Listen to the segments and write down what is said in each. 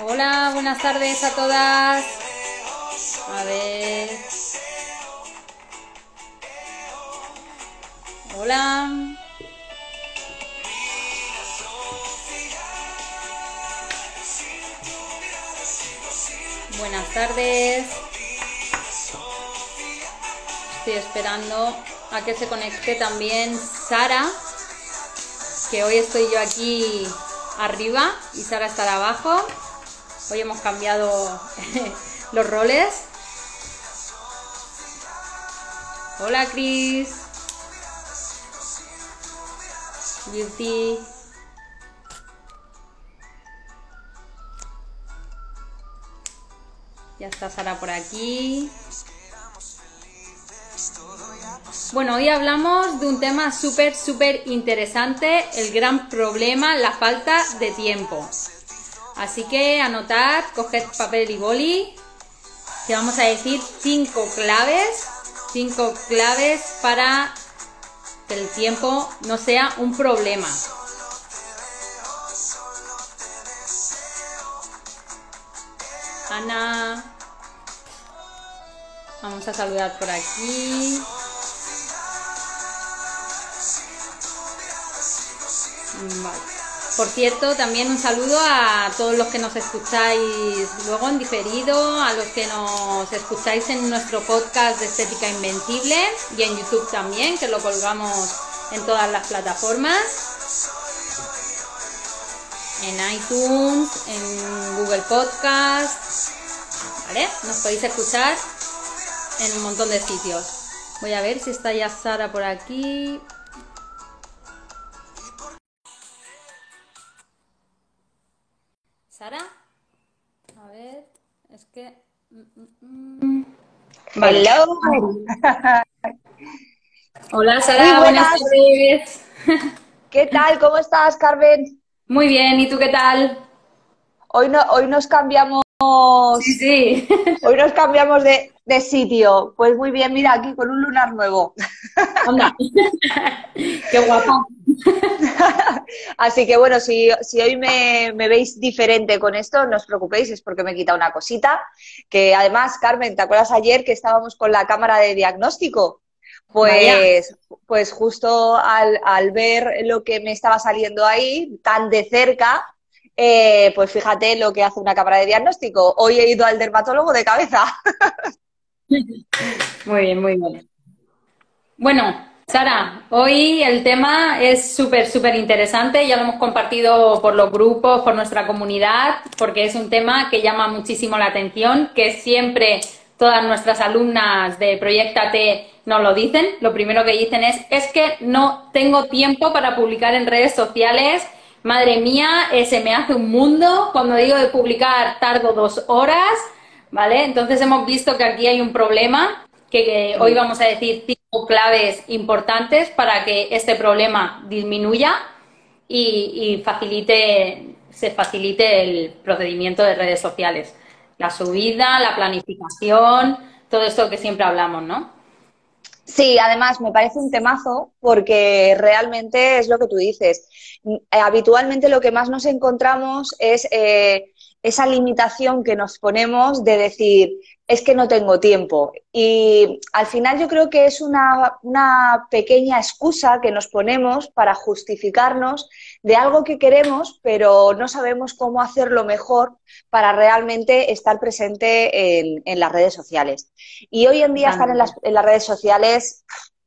Hola, buenas tardes a todas. A ver. Hola. Buenas tardes. Estoy esperando a que se conecte también Sara, que hoy estoy yo aquí arriba y Sara estará abajo. Hoy hemos cambiado los roles. Hola Cris. Beauty. Ya está Sara por aquí. Bueno, hoy hablamos de un tema súper, súper interesante, el gran problema, la falta de tiempo. Así que anotad, coged papel y boli, que vamos a decir cinco claves, cinco claves para que el tiempo no sea un problema. Ana, vamos a saludar por aquí. Vale. Por cierto, también un saludo a todos los que nos escucháis luego en diferido, a los que nos escucháis en nuestro podcast de Estética Invencible y en YouTube también, que lo colgamos en todas las plataformas. En iTunes, en Google Podcast. ¿Vale? Nos podéis escuchar en un montón de sitios. Voy a ver si está ya Sara por aquí. Hello. Hola Sara, buenas. tardes. ¿Qué tal? ¿Cómo estás, Carmen? Muy bien, ¿y tú qué tal? Hoy, no, hoy nos cambiamos... Sí, sí. Hoy nos cambiamos de, de sitio. Pues muy bien, mira, aquí con un lunar nuevo. Anda. qué guapa. Así que bueno, si, hoy me, veis diferente con esto, no os preocupéis, es porque me he quitado una cosita. Que además, Carmen, ¿te acuerdas ayer que estábamos con la cámara de diagnóstico? Pues, pues justo al, ver lo que me estaba saliendo ahí, tan de cerca, eh, pues fíjate lo que hace una cámara de diagnóstico. Hoy he ido al dermatólogo de cabeza. Muy bien, muy bien. Bueno, Sara, hoy el tema es súper, súper interesante, ya lo hemos compartido por los grupos, por nuestra comunidad, porque es un tema que llama muchísimo la atención, que siempre todas nuestras alumnas de Proyectate nos lo dicen. Lo primero que dicen es, es que no tengo tiempo para publicar en redes sociales. Madre mía, eh, se me hace un mundo. Cuando digo de publicar, tardo dos horas, ¿vale? Entonces hemos visto que aquí hay un problema que, hoy vamos a decir cinco claves importantes para que este problema disminuya y, facilite, se facilite el procedimiento de redes sociales. La subida, la planificación, todo esto que siempre hablamos, ¿no? Sí, además me parece un temazo porque realmente es lo que tú dices. Habitualmente lo que más nos encontramos es eh, esa limitación que nos ponemos de decir, es que no tengo tiempo. Y al final yo creo que es una, pequeña excusa que nos ponemos para justificarnos de algo que queremos, pero no sabemos cómo hacerlo mejor para realmente estar presente en, las redes sociales. Y hoy en día estar en las, en las redes sociales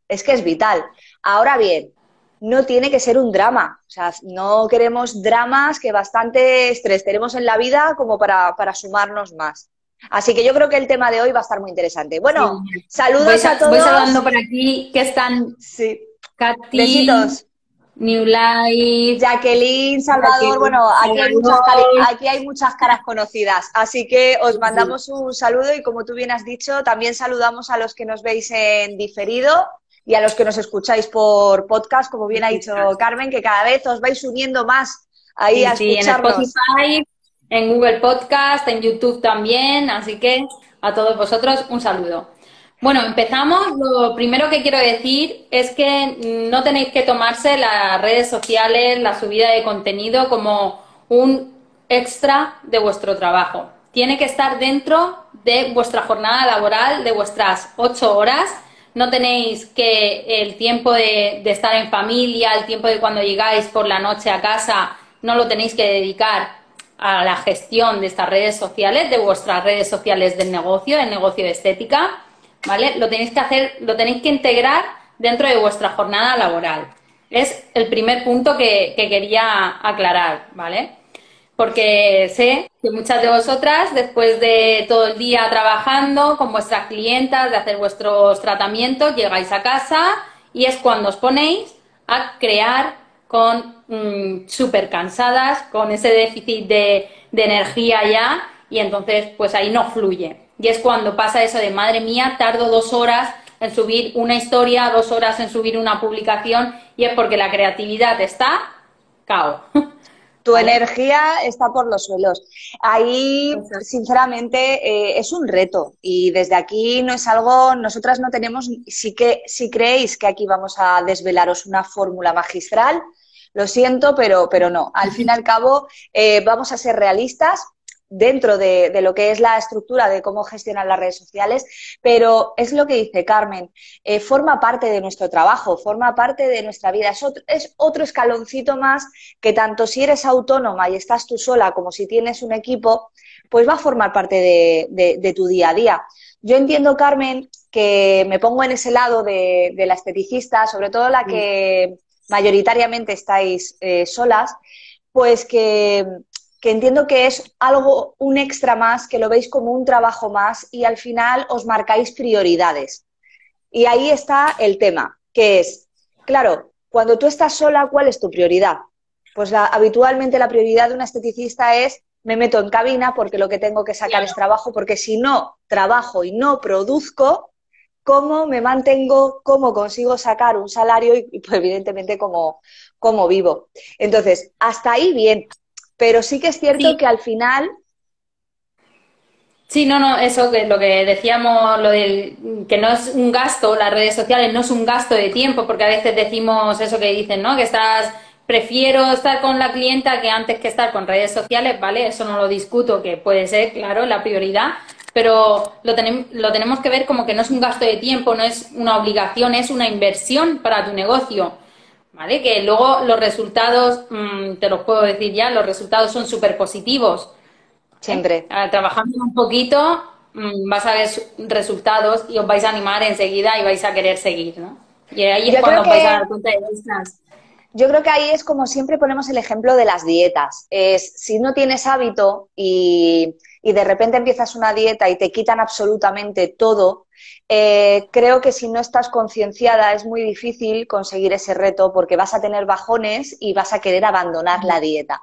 es que es vital. Ahora bien, no tiene que ser un drama. O sea, no queremos dramas que bastante estrés tenemos en la vida como para, para sumarnos más. Así que yo creo que el tema de hoy va a estar muy interesante. Bueno, saludos a, todos. Voy saludando por aquí que están sí. Katy, Besitos. New Life, Jacqueline, Salvador. bueno, aquí hay, muchas, aquí hay, muchas, caras conocidas. Así que os mandamos un saludo y como tú bien has dicho, también saludamos a los que nos veis en diferido y a los que nos escucháis por podcast, como bien ha dicho Carmen, que cada vez os vais uniendo más ahí a escucharnos. En Spotify, en Google Podcast, en YouTube también, así que a todos vosotros un saludo. Bueno, empezamos. Lo primero que quiero decir es que no tenéis que tomarse las redes sociales, la subida de contenido como un extra de vuestro trabajo. Tiene que estar dentro de vuestra jornada laboral, de vuestras ocho horas. No tenéis que el tiempo de, estar en familia, el tiempo de cuando llegáis por la noche a casa, no lo tenéis que dedicar a la gestión de estas redes sociales, de vuestras redes sociales del negocio, del negocio de estética, ¿vale? Lo tenéis que hacer, lo tenéis que integrar dentro de vuestra jornada laboral. Es el primer punto que, quería aclarar, ¿vale? Porque sé que muchas de vosotras, después de todo el día trabajando con vuestras clientas, de hacer vuestros tratamientos, llegáis a casa y es cuando os ponéis a crear con mm, súper cansadas, con ese déficit de, de energía ya, y entonces pues ahí no fluye. Y es cuando pasa eso de, madre mía, tardo dos horas en subir una historia, dos horas en subir una publicación, y es porque la creatividad está cao. Tu energía está por los suelos. Ahí, sinceramente, eh, es un reto y desde aquí no es algo, nosotras no tenemos, sí que, si creéis que aquí vamos a desvelaros una fórmula magistral, lo siento, pero, pero no. Al fin y al cabo, eh, vamos a ser realistas dentro de, lo que es la estructura de cómo gestionar las redes sociales, pero es lo que dice Carmen, eh, forma parte de nuestro trabajo, forma parte de nuestra vida, es otro, es otro, escaloncito más que tanto si eres autónoma y estás tú sola como si tienes un equipo, pues va a formar parte de, de tu día a día. Yo entiendo, Carmen, que me pongo en ese lado de, la esteticista, sobre todo la que mayoritariamente estáis eh, solas, pues que, entiendo que es algo, un extra más, que lo veis como un trabajo más y al final os marcáis prioridades. Y ahí está el tema, que es, claro, cuando tú estás sola, ¿cuál es tu prioridad? Pues habitualmente la prioridad de una esteticista es me meto en cabina porque lo que tengo que sacar es trabajo, porque si no trabajo y no produzco, cómo me mantengo, cómo consigo sacar un salario y, pues, evidentemente cómo, cómo, vivo. Entonces, hasta ahí bien, pero sí que es cierto que al final... Sí, no, no, eso que lo que decíamos, lo del que no es un gasto, las redes sociales no es un gasto de tiempo, porque a veces decimos eso que dicen, ¿no? Que estás, prefiero estar con la clienta que antes que estar con redes sociales, ¿vale? Eso no lo discuto, que puede ser, claro, la prioridad, pero lo, lo tenemos que ver como que no es un gasto de tiempo, no es una obligación, es una inversión para tu negocio. ¿Vale? Que luego los resultados, mm, te los puedo decir ya, los resultados son súper positivos. Siempre. Eh, trabajando un poquito, mm, vas a ver resultados y os vais a animar enseguida y vais a querer seguir, ¿no? Y ahí es cuando vais a dar cuenta de estas. Yo creo que ahí es como siempre ponemos el ejemplo de las dietas. Es si no tienes hábito y y de repente empiezas una dieta y te quitan absolutamente todo, eh, creo que si no estás concienciada es muy difícil conseguir ese reto porque vas a tener bajones y vas a querer abandonar la dieta.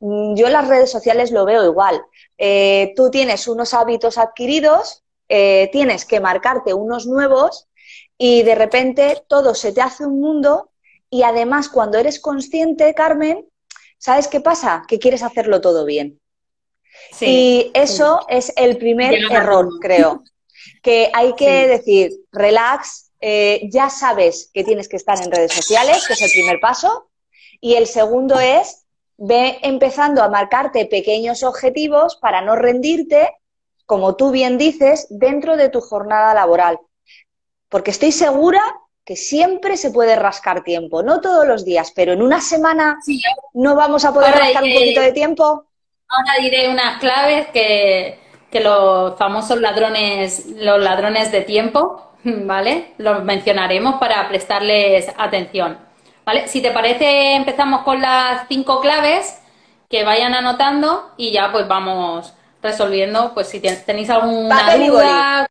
Mm, yo en las redes sociales lo veo igual. Eh, tú tienes unos hábitos adquiridos, eh, tienes que marcarte unos nuevos y de repente todo se te hace un mundo y además cuando eres consciente, Carmen, ¿sabes qué pasa? Que quieres hacerlo todo bien y eso es el primer error, creo. Que hay que decir, relax, eh, ya sabes que tienes que estar en redes sociales, que es el primer paso. Y el segundo es, ve empezando a marcarte pequeños objetivos para no rendirte, como tú bien dices, dentro de tu jornada laboral. Porque estoy segura que siempre se puede rascar tiempo, no todos los días, pero en una semana no vamos a poder rascar un poquito de tiempo. Ahora diré unas claves que, los famosos ladrones, los ladrones de tiempo, ¿vale? Los mencionaremos para prestarles atención. ¿Vale? Si te parece, empezamos con las cinco claves que vayan anotando y ya pues vamos resolviendo, pues si tenéis alguna duda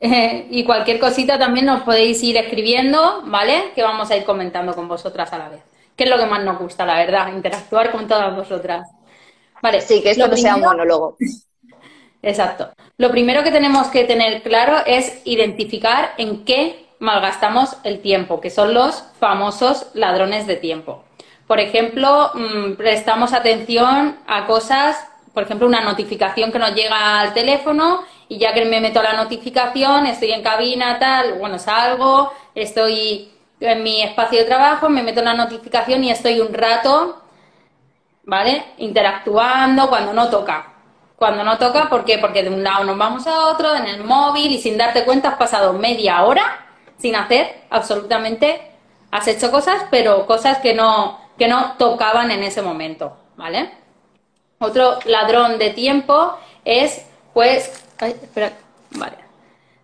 y cualquier cosita también nos podéis ir escribiendo, ¿vale? Que vamos a ir comentando con vosotras a la vez. Que es lo que más nos gusta, la verdad, interactuar con todas vosotras. Vale. Sí, que esto no sea un monólogo. Exacto. Lo primero que tenemos que tener claro es identificar en qué malgastamos el tiempo, que son los famosos ladrones de tiempo. Por ejemplo, mm, prestamos atención a cosas, por ejemplo, una notificación que nos llega al teléfono y ya que me meto a la notificación, estoy en cabina, tal, bueno, salgo, estoy en mi espacio de trabajo, me meto en la notificación y estoy un rato ¿vale? Interactuando cuando no toca. Cuando no toca, ¿por qué? Porque de un lado nos vamos a otro, en el móvil, y sin darte cuenta has pasado media hora sin hacer absolutamente, has hecho cosas, pero cosas que no, que no tocaban en ese momento, ¿vale? Otro ladrón de tiempo es, pues,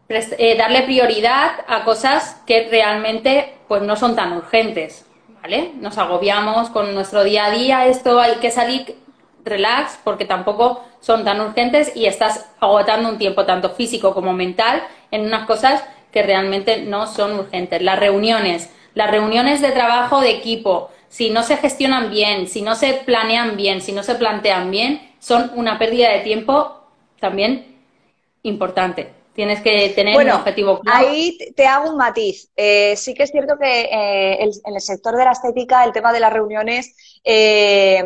eh, darle prioridad a cosas que realmente, pues, no son tan urgentes, ¿vale? Nos agobiamos con nuestro día a día, esto hay que salir relax porque tampoco son tan urgentes y estás agotando un tiempo tanto físico como mental en unas cosas que realmente no son urgentes. Las reuniones, las reuniones de trabajo de equipo, si no se gestionan bien, si no se planean bien, si no se plantean bien, son una pérdida de tiempo también importante. Tienes que tener un objetivo claro. Ahí te hago un matiz. Eh, sí que es cierto que eh, en el sector de la estética el tema de las reuniones eh,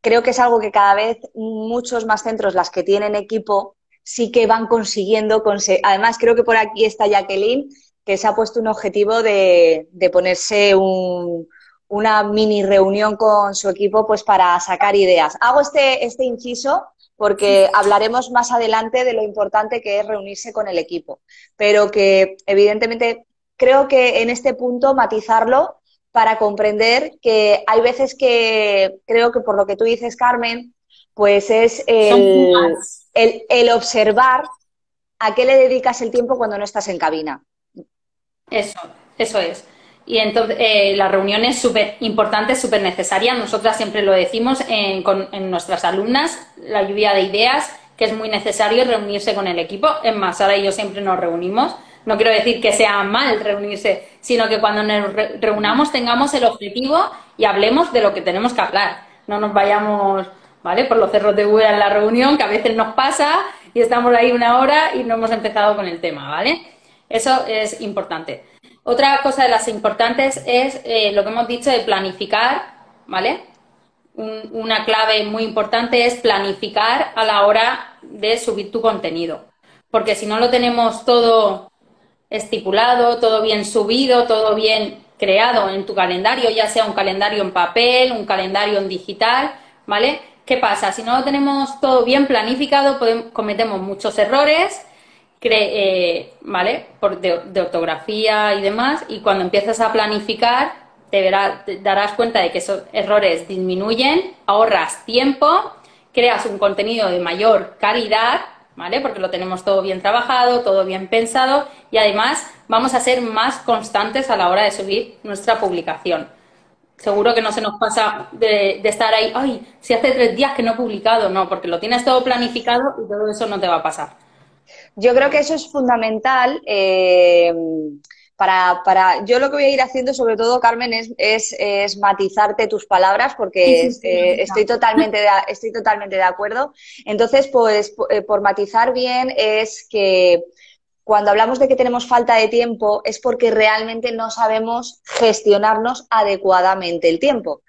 creo que es algo que cada vez muchos más centros, las que tienen equipo, sí que van consiguiendo. Además, creo que por aquí está Jacqueline, que se ha puesto un objetivo de, ponerse una mini reunión con su equipo pues para sacar ideas. Hago este, este inciso porque hablaremos más adelante de lo importante que es reunirse con el equipo, pero que evidentemente creo que en este punto matizarlo para comprender que hay veces que creo que por lo que tú dices, Carmen, pues es el, el, observar a qué le dedicas el tiempo cuando no estás en cabina. Eso, eso es. Y entonces eh, la reunión es súper importante, súper necesaria. Nosotras siempre lo decimos en, con, en nuestras alumnas, la lluvia de ideas, que es muy necesario reunirse con el equipo. Es más, ahora y yo siempre nos reunimos no quiero decir que sea mal reunirse, sino que cuando nos reunamos tengamos el objetivo y hablemos de lo que tenemos que hablar. No nos vayamos, ¿vale? Por los cerros de huella en la reunión, que a veces nos pasa y estamos ahí una hora y no hemos empezado con el tema, ¿vale? Eso es importante. Otra cosa de las importantes es eh, lo que hemos dicho de planificar, ¿vale? una clave muy importante es planificar a la hora de subir tu contenido. Porque si no lo tenemos todo estipulado, todo bien subido, todo bien creado en tu calendario, ya sea un calendario en papel, un calendario en digital, ¿vale? ¿Qué pasa? Si no lo tenemos todo bien planificado, cometemos muchos errores, eh, ¿vale? Por de, ortografía y demás, y cuando empiezas a planificar, te, te darás cuenta de que esos errores disminuyen, ahorras tiempo, creas un contenido de mayor calidad ¿vale? Porque lo tenemos todo bien trabajado, todo bien pensado y además vamos a ser más constantes a la hora de subir nuestra publicación. Seguro que no se nos pasa de, estar ahí, ay, si hace tres días que no he publicado, no, porque lo tienes todo planificado y todo eso no te va a pasar. Yo creo que eso es fundamental. Eh, para, para, yo lo que voy a ir haciendo sobre todo, Carmen, es, es, matizarte tus palabras porque eh, estoy, totalmente de, estoy totalmente de acuerdo. Entonces, pues eh, por matizar bien es que cuando hablamos de que tenemos falta de tiempo es porque realmente no sabemos gestionarnos adecuadamente el tiempo.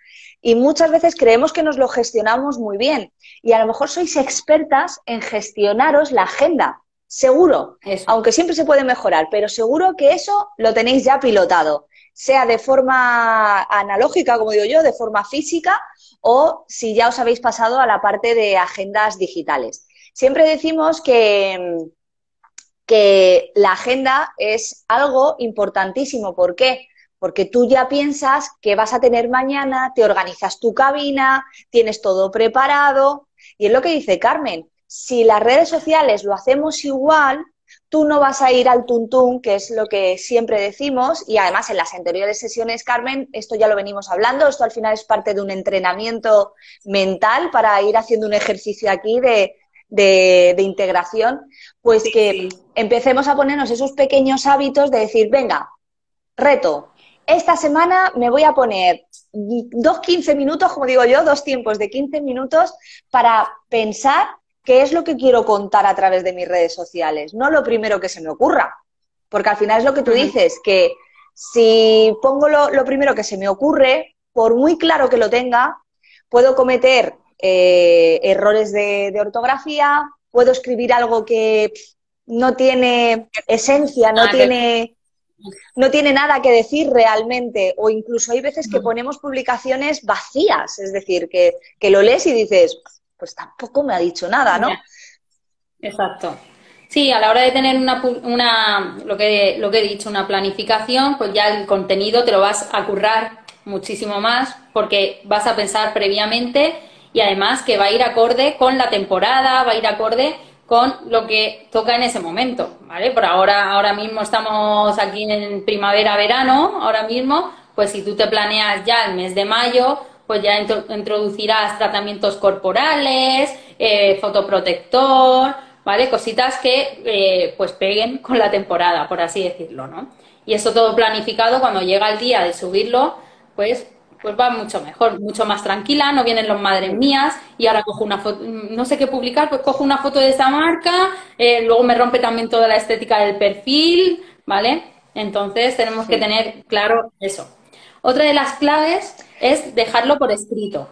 Y muchas veces creemos que nos lo gestionamos muy bien. Y a lo mejor sois expertas en gestionaros la agenda seguro, aunque siempre se puede mejorar, pero seguro que eso lo tenéis ya pilotado, sea de forma analógica, como digo yo, de forma física, o si ya os habéis pasado a la parte de agendas digitales. Siempre decimos que, que la agenda es algo importantísimo. ¿Por qué? Porque tú ya piensas que vas a tener mañana, te organizas tu cabina, tienes todo preparado. Y es lo que dice Carmen, si las redes sociales lo hacemos igual, tú no vas a ir al tuntún, que es lo que siempre decimos, y además en las anteriores sesiones, Carmen, esto ya lo venimos hablando, esto al final es parte de un entrenamiento mental para ir haciendo un ejercicio aquí de, integración, pues que empecemos a ponernos esos pequeños hábitos de decir, venga, reto, esta semana me voy a poner dos 15 minutos, como digo yo, dos tiempos de 15 minutos para pensar qué es lo que quiero contar a través de mis redes sociales, no lo primero que se me ocurra. Porque al final es lo que tú dices, que si pongo lo, primero que se me ocurre, por muy claro que lo tenga, puedo cometer eh, errores de, ortografía, puedo escribir algo que no tiene esencia, no tiene no tiene nada que decir realmente, o incluso hay veces que ponemos publicaciones vacías, es decir, que, que lo lees y dices, pues tampoco me ha dicho nada, ¿no? Exacto. Sí, a la hora de tener una, una, lo, que, lo que he dicho, una planificación, pues ya el contenido te lo vas a currar muchísimo más porque vas a pensar previamente y además que va a ir acorde con la temporada, va a ir acorde con lo que toca en ese momento, ¿vale? Por ahora, ahora mismo estamos aquí en primavera-verano, ahora mismo, pues si tú te planeas ya el mes de mayo, pues ya introducirás tratamientos corporales, eh, fotoprotector, ¿vale? Cositas que eh, pues peguen con la temporada, por así decirlo, ¿no? Y eso todo planificado, cuando llega el día de subirlo, pues pues va mucho mejor, mucho más tranquila, no vienen los madres mías y ahora cojo una foto, no sé qué publicar, pues cojo una foto de esa marca, eh, luego me rompe también toda la estética del perfil, ¿vale? Entonces tenemos que tener claro eso. Otra de las claves es dejarlo por escrito,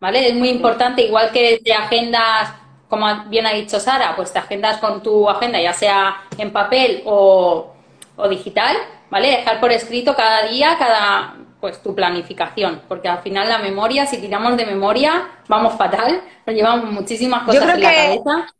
¿vale? Es muy importante, igual que te agendas, como bien ha dicho Sara, pues te agendas con tu agenda, ya sea en papel o, o digital, ¿vale? Dejar por escrito cada día, cada pues tu planificación, porque al final la memoria, si tiramos de memoria, vamos fatal, nos llevamos muchísimas cosas en la cabeza.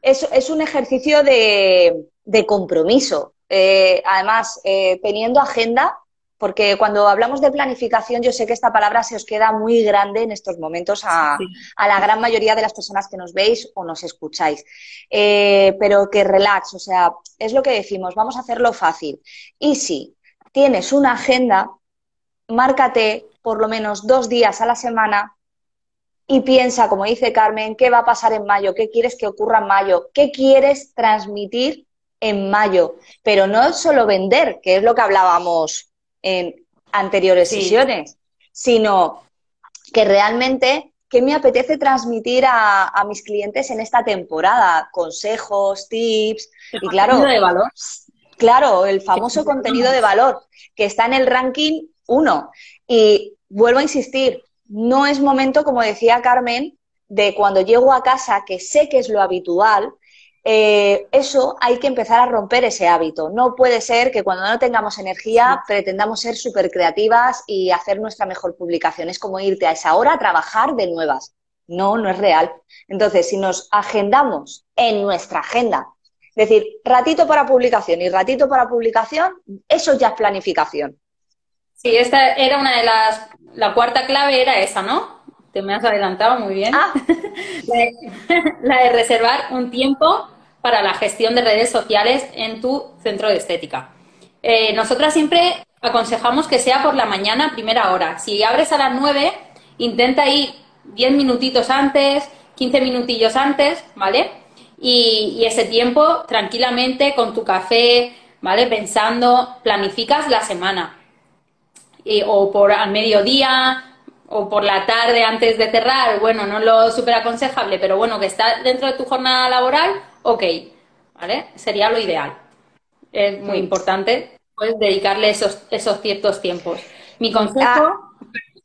Es, es un ejercicio de, de compromiso. Eh, además, eh, teniendo agenda, porque cuando hablamos de planificación, yo sé que esta palabra se os queda muy grande en estos momentos a, a la gran mayoría de las personas que nos veis o nos escucháis. Eh, pero que relax, o sea, es lo que decimos, vamos a hacerlo fácil. Y si tienes una agenda, márcate por lo menos dos días a la semana y piensa, como dice Carmen, qué va a pasar en mayo, qué quieres que ocurra en mayo, qué quieres transmitir en mayo. Pero no solo vender, que es lo que hablábamos en anteriores sesiones, sino que realmente qué me apetece transmitir a, a, mis clientes en esta temporada, consejos, tips y claro, de valor. claro, el famoso contenido de valor que está en el ranking uno. Y vuelvo a insistir, no es momento, como decía Carmen, de cuando llego a casa, que sé que es lo habitual, eh, eso hay que empezar a romper ese hábito. No puede ser que cuando no tengamos energía pretendamos ser súper creativas y hacer nuestra mejor publicación. Es como irte a esa hora a trabajar de nuevas. No, no es real. Entonces, si nos agendamos en nuestra agenda, es decir, ratito para publicación y ratito para publicación, eso ya es planificación. Sí, esta era una de las, la cuarta clave era esa, ¿no? Te me has adelantado muy bien. Ah. la, de, reservar un tiempo para la gestión de redes sociales en tu centro de estética. Eh, nosotras siempre aconsejamos que sea por la mañana, primera hora. Si abres a las 9, intenta ir 10 minutitos antes, 15 minutillos antes, ¿vale? Y, ese tiempo tranquilamente con tu café, ¿vale? Pensando, planificas la semana o por al mediodía o por la tarde antes de cerrar, bueno, no es lo súper aconsejable, pero bueno, que está dentro de tu jornada laboral, ok, ¿vale? Sería lo ideal. Es muy importante, pues, dedicarle esos, esos ciertos tiempos. Mi consejo...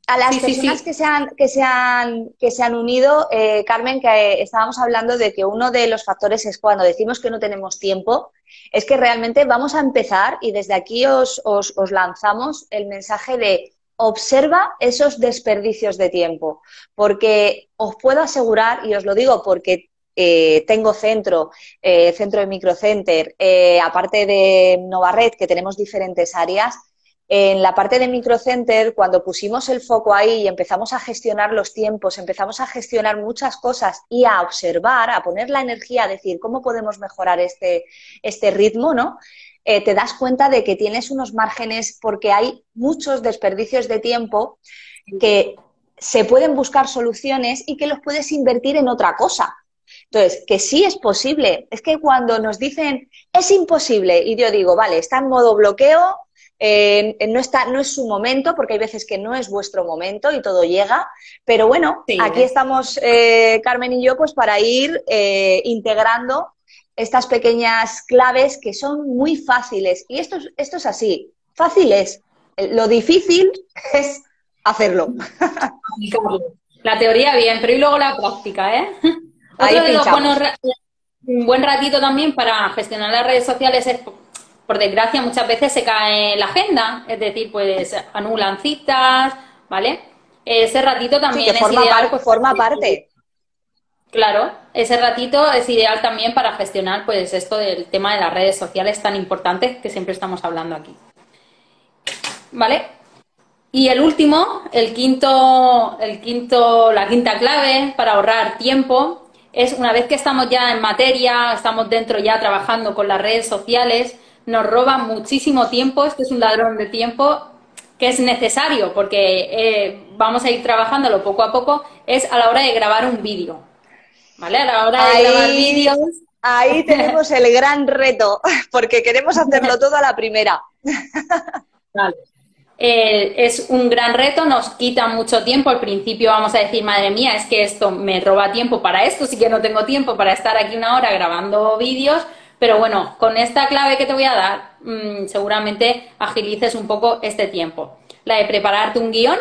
A, las personas Que, se han, que, se han, que se han unido, eh, Carmen, que estábamos hablando de que uno de los factores es cuando decimos que no tenemos tiempo, es que realmente vamos a empezar y desde aquí os, os, os lanzamos el mensaje de observa esos desperdicios de tiempo, porque os puedo asegurar, y os lo digo porque eh, tengo centro, eh, centro de microcenter, eh, aparte de Novared, que tenemos diferentes áreas, en la parte de microcenter, cuando pusimos el foco ahí y empezamos a gestionar los tiempos, empezamos a gestionar muchas cosas y a observar, a poner la energía, a decir cómo podemos mejorar este, este ritmo, ¿no? Te das cuenta de que tienes unos márgenes porque hay muchos desperdicios de tiempo que se pueden buscar soluciones y que los puedes invertir en otra cosa. Entonces, que sí es posible. Es que cuando nos dicen es imposible y yo digo, vale, está en modo bloqueo, eh, no, está, no es su momento, porque hay veces que no es vuestro momento y todo llega, pero bueno, aquí estamos eh, Carmen y yo pues para ir eh, integrando estas pequeñas claves que son muy fáciles. Y esto, esto es así, fácil es. Lo difícil es hacerlo. La teoría bien, pero y luego la práctica, ¿eh? Un buen ratito también para gestionar las redes sociales es por desgracia, muchas veces se cae la agenda, es decir, pues anulan citas, ¿vale? Ese ratito también es forma ideal. pues, forma parte. Claro, ese ratito es ideal también para gestionar pues esto del tema de las redes sociales tan importante que siempre estamos hablando aquí. ¿Vale? Y el último, el quinto, el quinto, la quinta clave para ahorrar tiempo es una vez que estamos ya en materia, estamos dentro ya trabajando con las redes sociales, nos roba muchísimo tiempo, esto es un ladrón de tiempo que es necesario porque eh, vamos a ir trabajándolo poco a poco, es a la hora de grabar un vídeo. ¿Vale? A la hora de grabar vídeos. Ahí tenemos el gran reto, porque queremos hacerlo todo a la primera. Vale. Eh, es un gran reto, nos quita mucho tiempo. Al principio vamos a decir, madre mía, es que esto me roba tiempo para esto, sí que no tengo tiempo para estar aquí una hora grabando vídeos, pero bueno, con esta clave que te voy a dar, mm, seguramente agilices un poco este tiempo. La de prepararte un guion,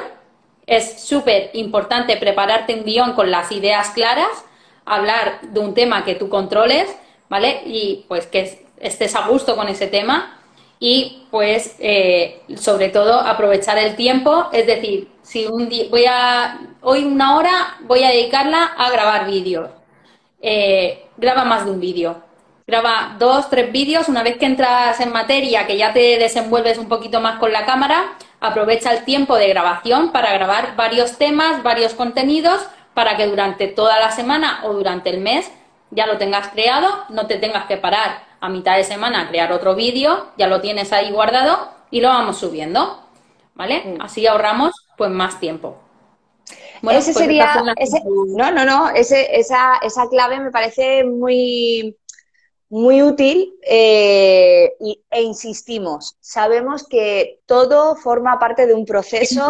es súper importante prepararte un guion con las ideas claras, hablar de un tema que tú controles, ¿vale? Y pues que estés a gusto con ese tema y pues eh, sobre todo aprovechar el tiempo, es decir, si un día voy a hoy una hora voy a dedicarla a grabar vídeos, eh, graba más de un vídeo, Graba dos, tres vídeos. Una vez que entras en materia, que ya te desenvuelves un poquito más con la cámara, aprovecha el tiempo de grabación para grabar varios temas, varios contenidos, para que durante toda la semana o durante el mes ya lo tengas creado, no te tengas que parar a mitad de semana crear otro vídeo, ya lo tienes ahí guardado y lo vamos subiendo. ¿Vale? Mm. Así ahorramos pues más tiempo. Bueno, ese pues sería, no, no, no, ese, esa, esa clave me parece muy, muy útil eh, e insistimos, sabemos que todo forma parte de un proceso.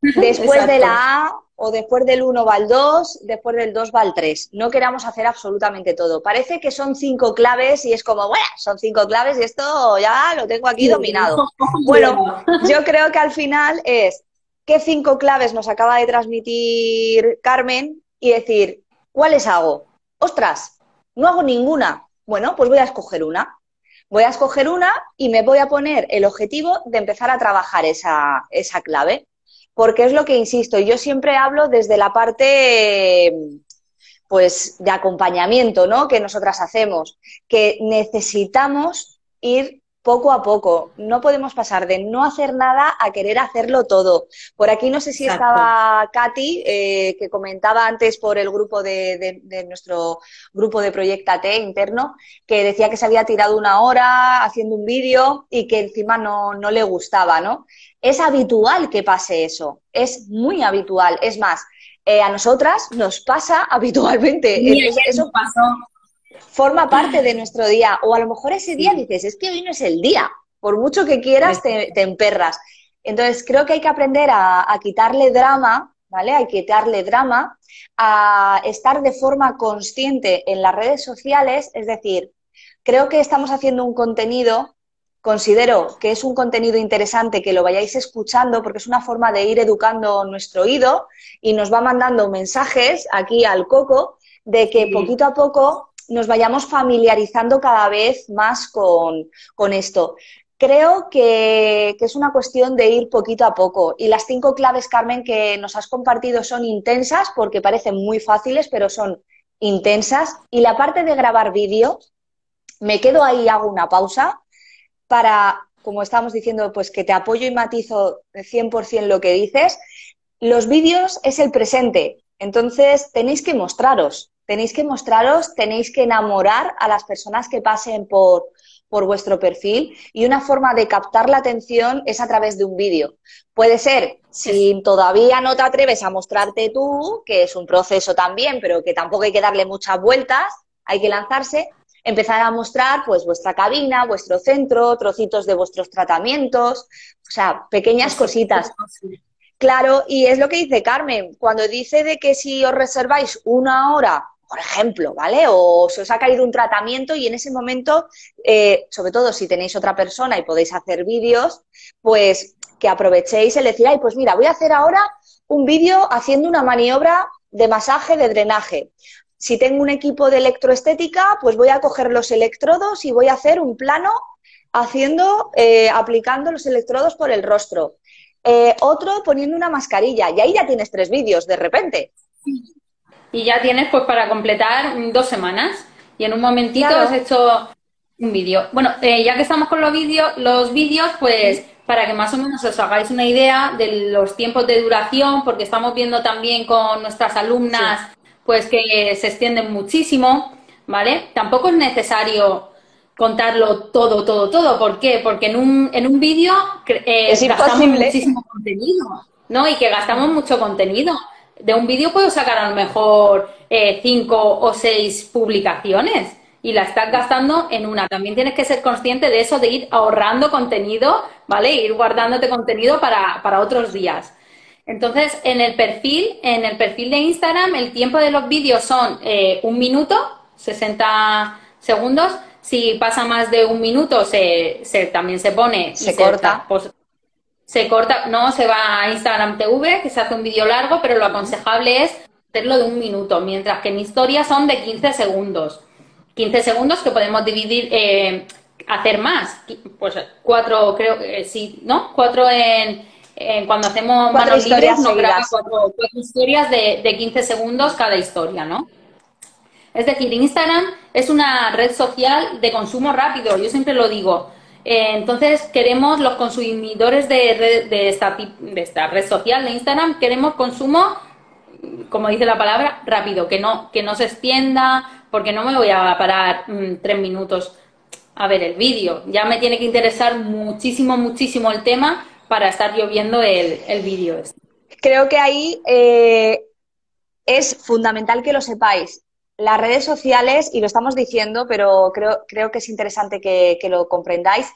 Después de la A o después del 1 va el 2, después del 2 va el 3. No queramos hacer absolutamente todo. Parece que son cinco claves y es como, bueno, son cinco claves y esto ya lo tengo aquí dominado. Bueno, yo creo que al final es qué cinco claves nos acaba de transmitir Carmen y decir, ¿cuáles hago? Ostras, no hago ninguna bueno, pues voy a escoger una. Voy a escoger una y me voy a poner el objetivo de empezar a trabajar esa, esa clave. Porque es lo que insisto, yo siempre hablo desde la parte pues de acompañamiento, ¿no? Que nosotras hacemos, que necesitamos ir poco a poco. No podemos pasar de no hacer nada a querer hacerlo todo. Por aquí no sé si estaba Katy, eh, que comentaba antes por el grupo de, nuestro grupo de Proyectate interno, que decía que se había tirado una hora haciendo un vídeo y que encima no, no le gustaba, ¿no? Es habitual que pase eso, es muy habitual. Es más, eh, a nosotras nos pasa habitualmente. eso pasó forma parte de nuestro día. O a lo mejor ese día dices, es que hoy no es el día. Por mucho que quieras, te, emperras. Entonces, creo que hay que aprender a, quitarle drama, ¿vale? Hay que quitarle drama, a estar de forma consciente en las redes sociales. Es decir, creo que estamos haciendo un contenido considero que es un contenido interesante que lo vayáis escuchando porque es una forma de ir educando nuestro oído y nos va mandando mensajes aquí al coco de que poquito a poco nos vayamos familiarizando cada vez más con, esto. Creo que, es una cuestión de ir poquito a poco. Y las cinco claves, Carmen, que nos has compartido son intensas porque parecen muy fáciles, pero son intensas. Y la parte de grabar vídeo, me quedo ahí hago una pausa para, como estábamos diciendo, pues que te apoyo y matizo 100% lo que dices. Los vídeos es el presente. Entonces tenéis que mostraros tenéis que mostraros, tenéis que enamorar a las personas que pasen por, por vuestro perfil y una forma de captar la atención es a través de un vídeo. Puede ser, si todavía no te atreves a mostrarte tú, que es un proceso también, pero que tampoco hay que darle muchas vueltas, hay que lanzarse, empezar a mostrar pues vuestra cabina, vuestro centro, trocitos de vuestros tratamientos, o sea, pequeñas cositas. Claro, y es lo que dice Carmen, cuando dice de que si os reserváis una hora por ejemplo, ¿vale? O se os ha caído un tratamiento y en ese momento, eh, sobre todo si tenéis otra persona y podéis hacer vídeos, pues que aprovechéis el decir, ay, pues mira, voy a hacer ahora un vídeo haciendo una maniobra de masaje, de drenaje. Si tengo un equipo de electroestética, pues voy a coger los electrodos y voy a hacer un plano haciendo, eh, aplicando los electrodos por el rostro. Eh, otro poniendo una mascarilla. Y ahí ya tienes tres vídeos de repente. Y ya tienes pues para completar dos semanas. Y en un momentito has hecho un vídeo. Bueno, eh, ya que estamos con los vídeos, los vídeos, pues para que más o menos os hagáis una idea de los tiempos de duración, porque estamos viendo también con nuestras alumnas, pues que se extienden muchísimo, ¿vale? Tampoco es necesario contarlo todo, todo, todo. ¿Por qué? Porque en un, en un vídeo eh, gastamos muchísimo contenido, ¿no? Y que gastamos mucho contenido. De un vídeo puedo sacar a lo mejor eh, cinco o seis publicaciones y la estás gastando en una. También tienes que ser consciente de eso, de ir ahorrando contenido, ¿vale? Ir guardándote contenido para, para otros días. Entonces, en el perfil, en el perfil de Instagram, el tiempo de los vídeos son eh, un minuto, 60 segundos. Si pasa más de un minuto, se, se también se pone. Se corta. Se, se corta, no, se va a Instagram TV, que se hace un vídeo largo, pero lo aconsejable es hacerlo de un minuto, mientras que en historia son de 15 segundos. 15 segundos que podemos dividir, eh, hacer más, pues cuatro, creo que sí, ¿no? Cuatro en, cuando hacemos manos libres, nos graba cuatro, historias de, de 15 segundos cada historia, ¿no? Es decir, Instagram es una red social de consumo rápido, yo siempre lo digo. Eh, entonces, queremos, los consumidores de, de, esta, de esta red social de Instagram, queremos consumo, como dice la palabra, rápido, que no, que no se extienda, porque no me voy a parar mm, tres minutos a ver el vídeo. Ya me tiene que interesar muchísimo, muchísimo el tema para estar yo viendo el, el vídeo. Este. Creo que ahí eh, es fundamental que lo sepáis. Las redes sociales, y lo estamos diciendo, pero creo, creo que es interesante que, lo comprendáis,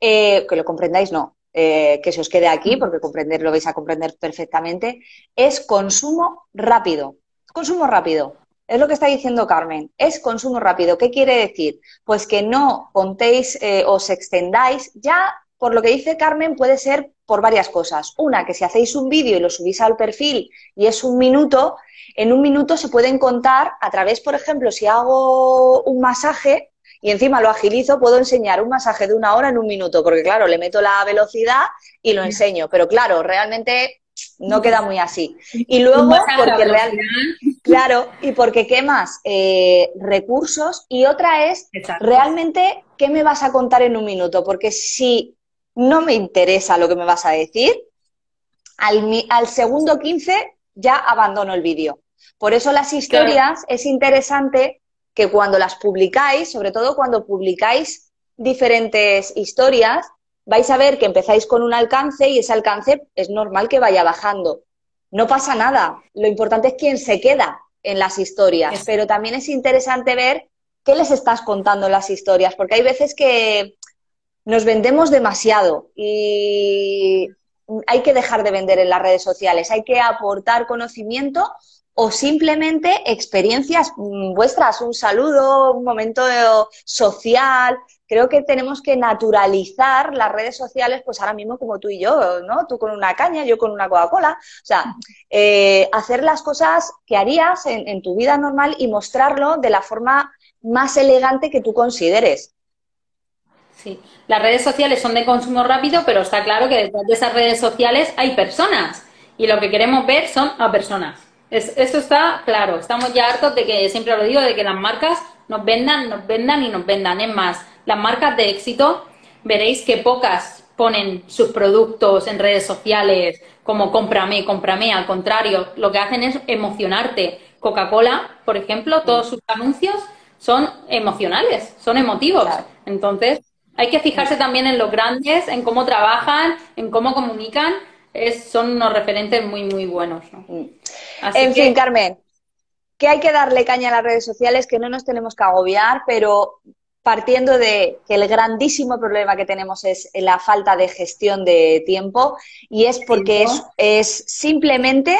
eh, que lo comprendáis, no, eh, que se os quede aquí, porque comprender lo vais a comprender perfectamente, es consumo rápido. Consumo rápido. Es lo que está diciendo Carmen, es consumo rápido. ¿Qué quiere decir? Pues que no contéis, eh, os extendáis. Ya, por lo que dice Carmen, puede ser por varias cosas. Una, que si hacéis un vídeo y lo subís al perfil y es un minuto, en un minuto se pueden contar a través, por ejemplo, si hago un masaje y encima lo agilizo, puedo enseñar un masaje de una hora en un minuto, porque claro, le meto la velocidad y lo enseño. Pero claro, realmente no queda muy así. Y luego, porque realmente, claro, y porque quemas eh, recursos. Y otra es, realmente, ¿qué me vas a contar en un minuto? Porque si no me interesa lo que me vas a decir, al, al segundo 15 ya abandono el vídeo. Por eso las historias es interesante que cuando las publicáis, sobre todo cuando publicáis diferentes historias, vais a ver que empezáis con un alcance y ese alcance es normal que vaya bajando. No pasa nada. Lo importante es quién se queda en las historias, pero también es interesante ver qué les estás contando en las historias, porque hay veces que nos vendemos demasiado y hay que dejar de vender en las redes sociales, hay que aportar conocimiento o simplemente experiencias mm, vuestras, un saludo, un momento social. Creo que tenemos que naturalizar las redes sociales, pues ahora mismo como tú y yo, ¿no? Tú con una caña, yo con una Coca-Cola. O sea, eh, hacer las cosas que harías en, en tu vida normal y mostrarlo de la forma más elegante que tú consideres. Sí, las redes sociales son de consumo rápido, pero está claro que detrás de esas redes sociales hay personas y lo que queremos ver son a personas. Es, eso está claro. Estamos ya hartos de que, siempre lo digo, de que las marcas nos vendan, nos vendan y nos vendan. Es más, las marcas de éxito, veréis que pocas ponen sus productos en redes sociales como cómprame, cómprame. Al contrario, lo que hacen es emocionarte. Coca-Cola, por ejemplo, todos sus anuncios son emocionales, son emotivos. Entonces, hay que fijarse también en los grandes, en cómo trabajan, en cómo comunican es, son unos referentes muy, muy buenos. Mm. en fin, Carmen, que hay que darle caña a las redes sociales, que no nos tenemos que agobiar, pero partiendo de que el grandísimo problema que tenemos es la falta de gestión de tiempo y es porque es, es simplemente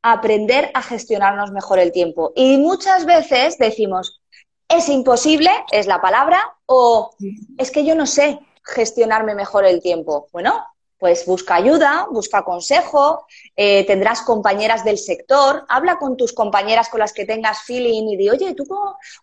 aprender a gestionarnos mejor el tiempo. Y muchas veces decimos, es imposible, es la palabra, o es que yo no sé gestionarme mejor el tiempo. Bueno, pues busca ayuda, busca consejo, eh, tendrás compañeras del sector, habla con tus compañeras con las que tengas feeling y di, oye, ¿tú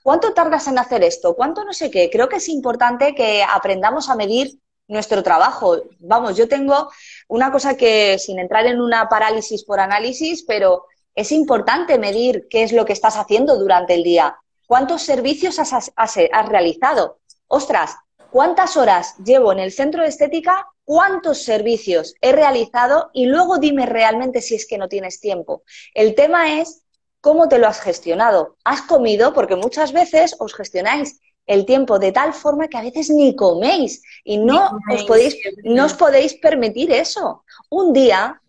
cuánto tardas en hacer esto? ¿Cuánto no sé qué? Creo que es importante que aprendamos a medir nuestro trabajo. Vamos, yo tengo una cosa que, sin entrar en una parálisis por análisis, pero es importante medir qué es lo que estás haciendo durante el día. ¿Cuántos servicios has, has realizado? Ostras, ¿cuántas horas llevo en el centro de estética cuántos servicios he realizado y luego dime realmente si es que no tienes tiempo. El tema es cómo te lo has gestionado. ¿Has comido? Porque muchas veces os gestionáis el tiempo de tal forma que a veces ni coméis y no, os, podéis, no os podéis permitir eso. Un día,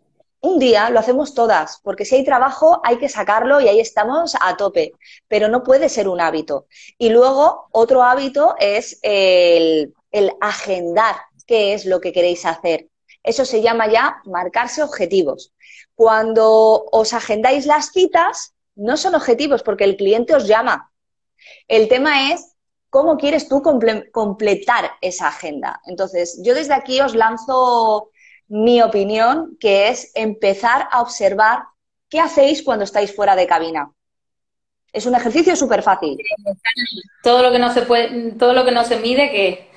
un día lo hacemos todas, porque si hay trabajo hay que sacarlo y ahí estamos a tope, pero no puede ser un hábito. Y luego otro hábito es el, agendar qué es lo que queréis hacer. Eso se llama ya marcarse objetivos. Cuando os agendáis las citas, no son objetivos porque el cliente os llama. El tema es cómo quieres tú completar esa agenda. Entonces, yo desde aquí os lanzo mi opinión, que es empezar a observar qué hacéis cuando estáis fuera de cabina. Es un ejercicio súper fácil. Todo lo que no se puede, todo lo que no se mide, que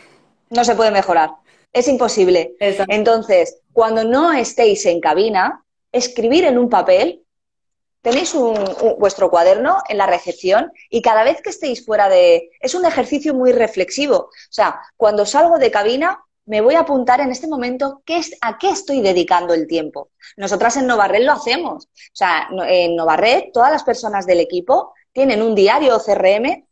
no se puede mejorar. Es imposible. Entonces, cuando no estéis en cabina, escribir en un papel, tenéis vuestro cuaderno en la recepción y cada vez que estéis fuera de... Es un ejercicio muy reflexivo. O sea, cuando salgo de cabina, me voy a apuntar en este momento qué es, a qué estoy dedicando el tiempo. Nosotras en Novarred lo hacemos. O sea, en Novarred todas las personas del equipo tienen un diario CRM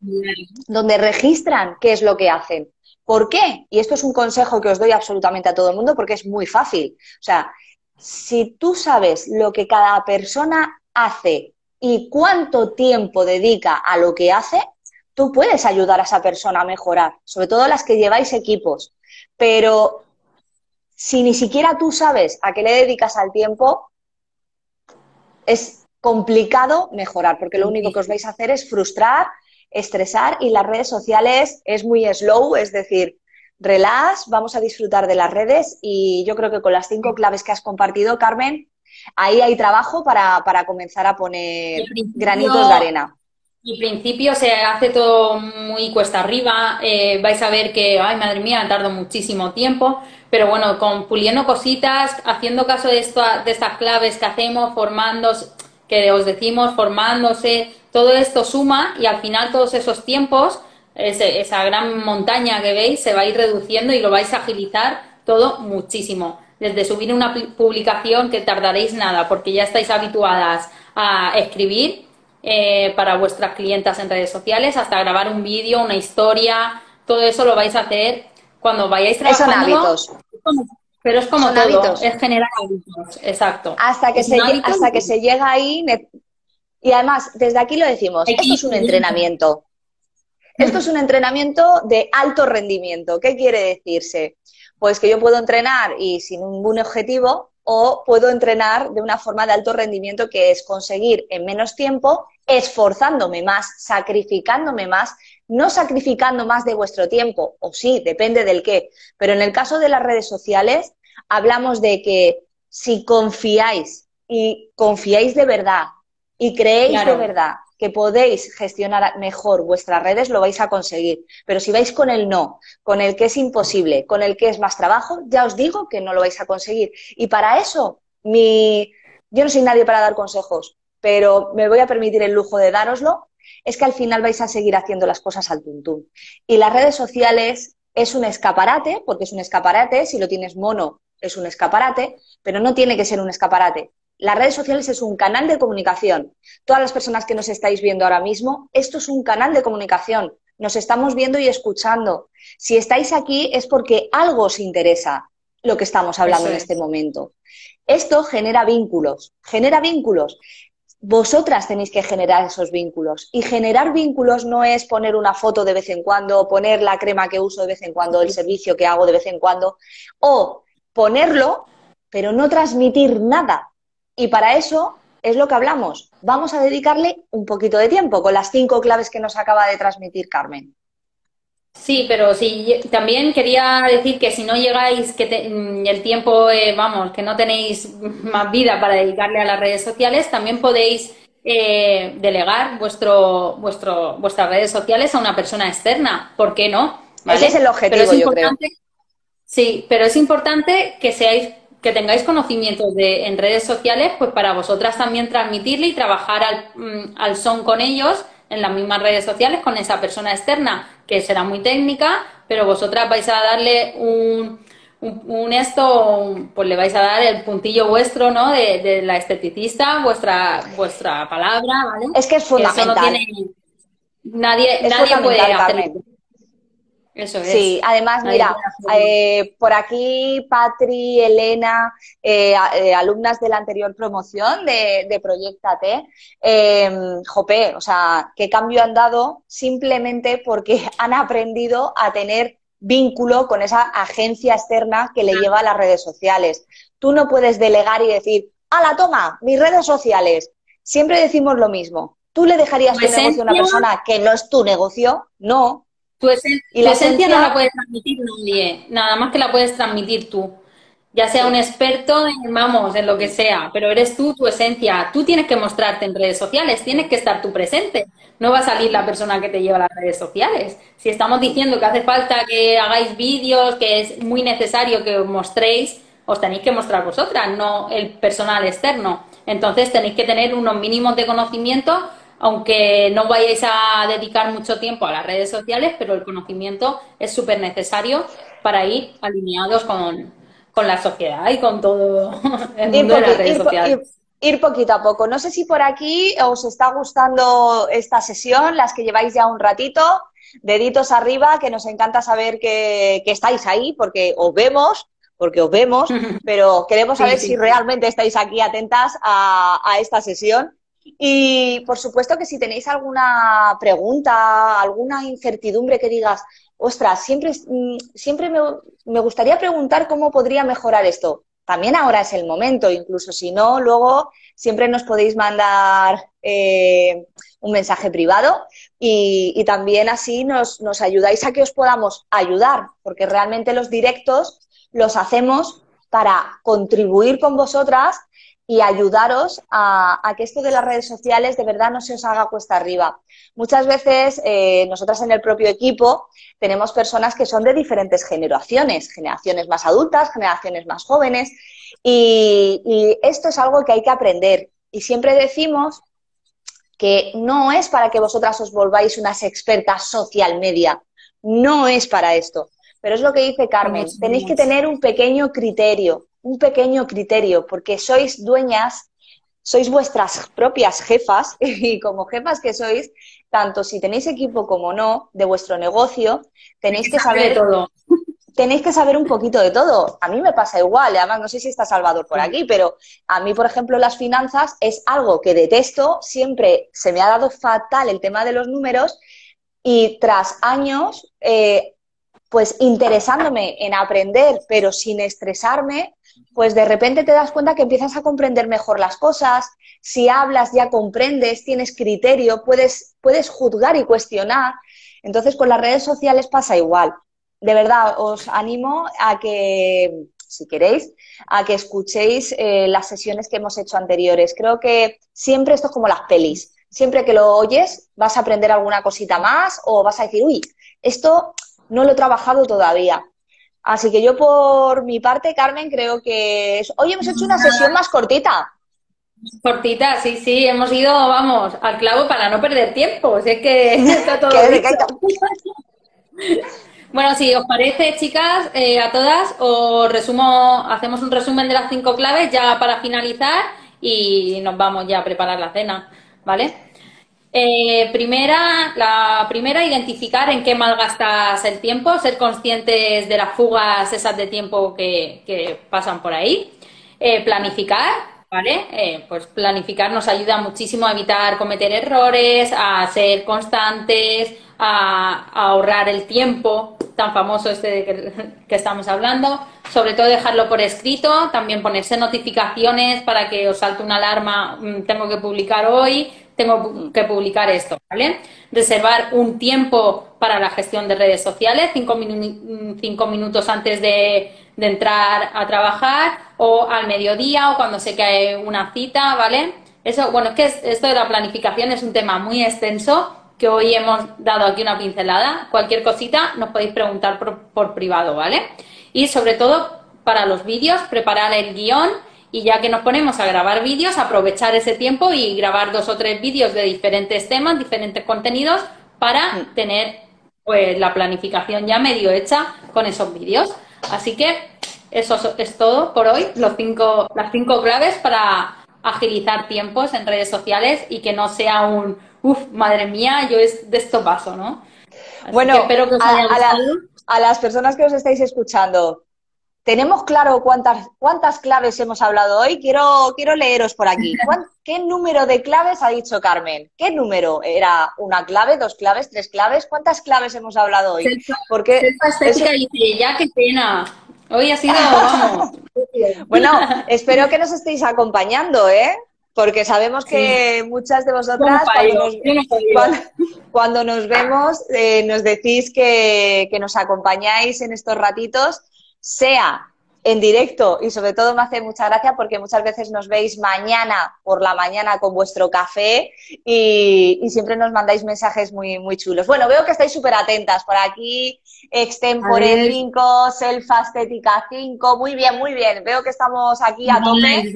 donde registran qué es lo que hacen. ¿Por qué? Y esto es un consejo que os doy absolutamente a todo el mundo porque es muy fácil. O sea, si tú sabes lo que cada persona hace y cuánto tiempo dedica a lo que hace, tú puedes ayudar a esa persona a mejorar, sobre todo las que lleváis equipos. Pero si ni siquiera tú sabes a qué le dedicas al tiempo, es complicado mejorar, porque lo único que os vais a hacer es frustrar estresar y las redes sociales es muy slow, es decir, relax, vamos a disfrutar de las redes y yo creo que con las cinco claves que has compartido, Carmen, ahí hay trabajo para, comenzar a poner granitos de arena. Al principio se hace todo muy cuesta arriba, eh, vais a ver que, ay, madre mía, tardo muchísimo tiempo, pero bueno, con puliendo cositas, haciendo caso de, de estas claves que hacemos, formándose, que os decimos, formándose, todo esto suma y al final todos esos tiempos, esa gran montaña que veis, se va a ir reduciendo y lo vais a agilizar todo muchísimo. Desde subir una publicación que tardaréis nada porque ya estáis habituadas a escribir eh, para vuestras clientas en redes sociales, hasta grabar un vídeo, una historia, todo eso lo vais a hacer cuando vayáis trabajando. Son hábitos. Pero es como todo, es generar hábitos, exacto. Hasta que, se, hasta que se llega ahí, y además, desde aquí lo decimos, esto es un entrenamiento. Esto es un entrenamiento de alto rendimiento. ¿Qué quiere decirse? Pues que yo puedo entrenar y sin ningún objetivo o puedo entrenar de una forma de alto rendimiento que es conseguir en menos tiempo, esforzándome más, sacrificándome más, no sacrificando más de vuestro tiempo, o sí, depende del qué, pero en el caso de las redes sociales hablamos de que si confiáis y confiáis de verdad y creéis de verdad que podéis gestionar mejor vuestras redes, lo vais a conseguir. Pero si vais con el no, con el que es imposible, con el que es más trabajo, ya os digo que no lo vais a conseguir. Y para eso, mi... yo no soy nadie para dar consejos, pero me voy a permitir el lujo de dároslo, es que al final vais a seguir haciendo las cosas al tuntún. Y las redes sociales es un escaparate, porque es un escaparate, si lo tienes mono es un escaparate, pero no tiene que ser un escaparate. Las redes sociales es un canal de comunicación. Todas las personas que nos estáis viendo ahora mismo, esto es un canal de comunicación. Nos estamos viendo y escuchando. Si estáis aquí es porque algo os interesa lo que estamos hablando en este momento. Esto genera vínculos, genera vínculos. Vosotras tenéis que generar esos vínculos. Y generar vínculos no es poner una foto de vez en cuando, poner la crema que uso de vez en cuando, el servicio que hago de vez en cuando, o ponerlo, pero no transmitir nada. Y para eso es lo que hablamos. Vamos a dedicarle un poquito de tiempo con las cinco claves que nos acaba de transmitir Carmen. Sí, pero sí, también quería decir que si no llegáis, que mm, el tiempo, eh, vamos, que no tenéis más vida para dedicarle a las redes sociales, también podéis eh, delegar vuestro, vuestro, vuestras redes sociales a una persona externa. ¿Por qué no? Ese es el objetivo, yo creo. Sí, pero es importante que seáis que tengáis conocimientos de, en redes sociales, pues para vosotras también transmitirle y trabajar al, mm, al son con ellos en las mismas redes sociales con esa persona externa que será muy técnica, pero vosotras vais a darle un, un, esto, pues le vais a dar el puntillo vuestro, ¿no? De, la esteticista, vuestra vuestra palabra, ¿vale? Es que es fundamental. nadie nadie puede hacer eso es. Sí, además, mira, eh, por aquí Patri, Elena, eh, eh, alumnas de la anterior promoción de, de Proyectate, em, jope, o sea, qué cambio han dado simplemente porque han aprendido a tener vínculo con esa agencia externa que le lleva a las redes sociales. Tú no puedes delegar y decir, a la toma, mis redes sociales. Siempre decimos lo mismo. ¿Tú le dejarías tu negocio a una persona que no es tu negocio? No, tu, esencia no la puedes transmitir nadie, nada más que la puedes transmitir tú. Ya sea un experto en, vamos, en lo que sea, pero eres tú, tu esencia. Tú tienes que mostrarte en redes sociales, tienes que estar tú presente. No va a salir la persona que te lleva a las redes sociales. Si estamos diciendo que hace falta que hagáis vídeos, que es muy necesario que os mostréis, os tenéis que mostrar vosotras, no el personal externo. Entonces tenéis que tener unos mínimos de conocimiento aunque no vayáis a dedicar mucho tiempo a las redes sociales, pero el conocimiento es súper necesario para ir alineados con, la sociedad y con todo el mundo de las redes sociales. Ir, poquito a poco. No sé si por aquí os está gustando esta sesión, las que lleváis ya un ratito. Deditos arriba, que nos encanta saber que, estáis ahí, porque os vemos, porque os vemos, pero queremos saber si realmente estáis aquí atentas a, a esta sesión y por supuesto que si tenéis alguna pregunta, alguna incertidumbre que digas, ostras, siempre, mm, siempre me, gustaría preguntar cómo podría mejorar esto. También ahora es el momento, incluso si no, luego siempre nos podéis mandar eh, un mensaje privado y, y también así nos, nos ayudáis a que os podamos ayudar, porque realmente los directos los hacemos para contribuir con vosotras y ayudaros a, que esto de las redes sociales de verdad no se os haga cuesta arriba. Muchas veces eh, nosotras en el propio equipo tenemos personas que son de diferentes generaciones, generaciones más adultas, generaciones más jóvenes, y, y esto es algo que hay que aprender. Y siempre decimos que no es para que vosotras os volváis unas expertas social media, no es para esto. Pero es lo que dice Carmen, tenéis que tener un pequeño criterio, un pequeño criterio, porque sois dueñas, sois vuestras propias jefas y como jefas que sois, tanto si tenéis equipo como no de vuestro negocio, tenéis que saber todo. Tenéis que saber un poquito de todo. A mí me pasa igual, además no sé si está Salvador por aquí, pero a mí, por ejemplo, las finanzas es algo que detesto, siempre se me ha dado fatal el tema de los números y tras años, eh, pues interesándome en aprender, pero sin estresarme, pues de repente te das cuenta que empiezas a comprender mejor las cosas, si hablas ya comprendes, tienes criterio, puedes, puedes juzgar y cuestionar. Entonces con las redes sociales pasa igual. De verdad, os animo a que, si queréis, a que escuchéis eh, las sesiones que hemos hecho anteriores. Creo que siempre esto es como las pelis. Siempre que lo oyes vas a aprender alguna cosita más o vas a decir, uy, esto no lo he trabajado todavía. Así que yo por mi parte, Carmen, creo que... Hoy hemos hecho una sesión más cortita. Cortita, sí, sí, hemos ido, vamos, al clavo para no perder tiempo. Sé que está todo Bueno, si os parece, chicas, eh, a todas, os resumo, hacemos un resumen de las cinco claves ya para finalizar y nos vamos ya a preparar la cena, ¿vale? Eh, primera, la primera, identificar en qué malgastas el tiempo, ser conscientes de las fugas esas de tiempo que, pasan por ahí. Eh, planificar, ¿vale? Eh, pues planificar nos ayuda muchísimo a evitar cometer errores, a ser constantes, a, ahorrar el tiempo tan famoso este de que, que, estamos hablando, sobre todo dejarlo por escrito, también ponerse notificaciones para que os salte una alarma, mm, tengo que publicar hoy, tengo que publicar esto, ¿vale? Reservar un tiempo para la gestión de redes sociales, cinco, minutos antes de, de, entrar a trabajar o al mediodía o cuando sé que hay una cita, ¿vale? Eso, bueno, es que esto de la planificación es un tema muy extenso que hoy hemos dado aquí una pincelada. Cualquier cosita nos podéis preguntar por, privado, ¿vale? Y sobre todo para los vídeos, preparar el guion y ya que nos ponemos a grabar vídeos, aprovechar ese tiempo y grabar dos o tres vídeos de diferentes temas, diferentes contenidos para tener pues la planificación ya medio hecha con esos vídeos. Así que eso es todo por hoy, los cinco, las cinco claves para agilizar tiempos en redes sociales y que no sea un, uff, madre mía, yo es de esto paso, ¿no? bueno, espero que os haya a, a, las personas que os estáis escuchando, ¿tenemos claro cuántas, cuántas claves hemos hablado hoy? Quiero, quiero leeros por aquí. ¿Qué número de claves ha dicho Carmen? ¿Qué número? ¿Era una clave, dos claves, tres claves? ¿Cuántas claves hemos hablado hoy? Porque eso... ya qué pena. Hoy ha sido, bueno, espero que nos estéis acompañando, ¿eh? Porque sabemos que muchas de vosotras, cuando nos, vemos, eh, nos decís que, que nos acompañáis en estos ratitos, sea en directo y sobre todo me hace mucha gracia porque muchas veces nos veis mañana por la mañana con vuestro café y, siempre nos mandáis mensajes muy, muy chulos. Bueno, veo que estáis súper atentas. Por aquí, Extempore 5, Selfa Estética 5. Muy bien, muy bien. Veo que estamos aquí a tope.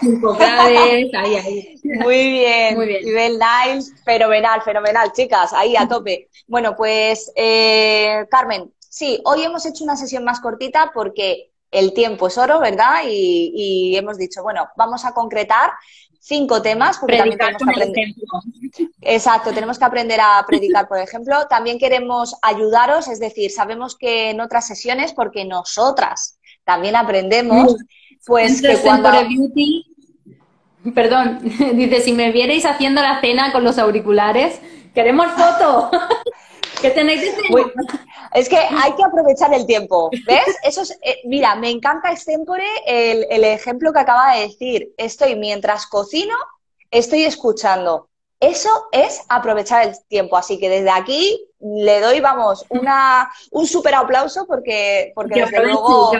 Muy bien. Muy bien. Nivel Niles, fenomenal, fenomenal, chicas. Ahí a tope. Bueno, pues, eh, Carmen, sí, hoy hemos hecho una sesión más cortita porque el tiempo es oro, ¿verdad? Y, hemos dicho, bueno, vamos a concretar cinco temas, porque también tenemos que aprender. Exacto, tenemos que aprender a predicar, por ejemplo. También queremos ayudaros, es decir, sabemos que en otras sesiones, porque nosotras también aprendemos, pues que cuando. Beauty, perdón, dice, si me vierais haciendo la cena con los auriculares, queremos foto. Es que hay que aprovechar el tiempo, ¿ves? Eso es, eh, mira, me encanta extempore el, el ejemplo que acaba de decir. Estoy mientras cocino, estoy escuchando. Eso es aprovechar el tiempo. Así que desde aquí le doy, vamos, una, un súper aplauso porque, porque desde luego.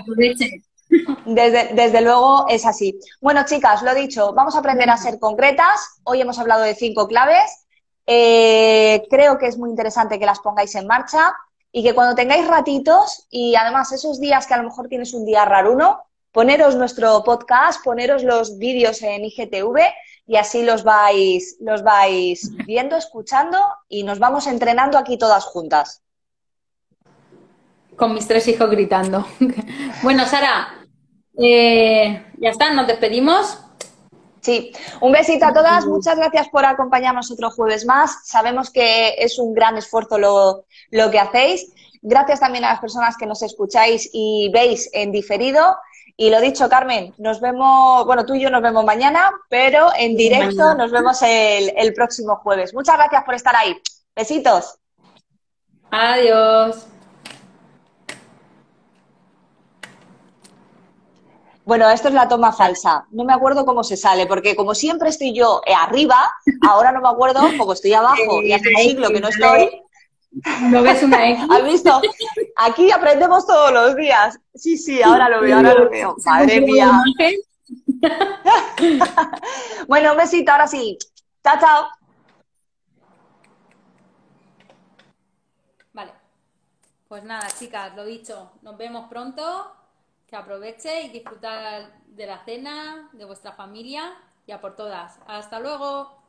Desde, desde, luego es así. Bueno, chicas, lo dicho, vamos a aprender a ser concretas. Hoy hemos hablado de cinco claves. Eh, creo que es muy interesante que las pongáis en marcha y que cuando tengáis ratitos y además esos días que a lo mejor tienes un día raro uno, poneros nuestro podcast, poneros los vídeos en IGTV y así los vais, los vais viendo, escuchando y nos vamos entrenando aquí todas juntas. Con mis tres hijos gritando. bueno, Sara, eh, ya está, nos despedimos. Sí, un besito a todas. Muchas gracias por acompañarnos otro jueves más. Sabemos que es un gran esfuerzo lo, lo, que hacéis. Gracias también a las personas que nos escucháis y veis en diferido. Y lo dicho, Carmen, nos vemos, bueno, tú y yo nos vemos mañana, pero en directo nos vemos el, el próximo jueves. Muchas gracias por estar ahí. Besitos. Adiós. Bueno, esto es la toma falsa. No me acuerdo cómo se sale, porque como siempre estoy yo eh, arriba, ahora no me acuerdo cómo estoy abajo y hace un siglo que no estoy. ¿No ves una X? ¿Has visto? Aquí aprendemos todos los días. Sí, sí, ahora lo veo, ahora lo veo. Madre mía. bueno, un besito, ahora sí. Chao, chao. Vale. Pues nada, chicas, lo dicho. Nos vemos pronto que aproveche y disfrutar de la cena, de vuestra familia y a por todas. Hasta luego.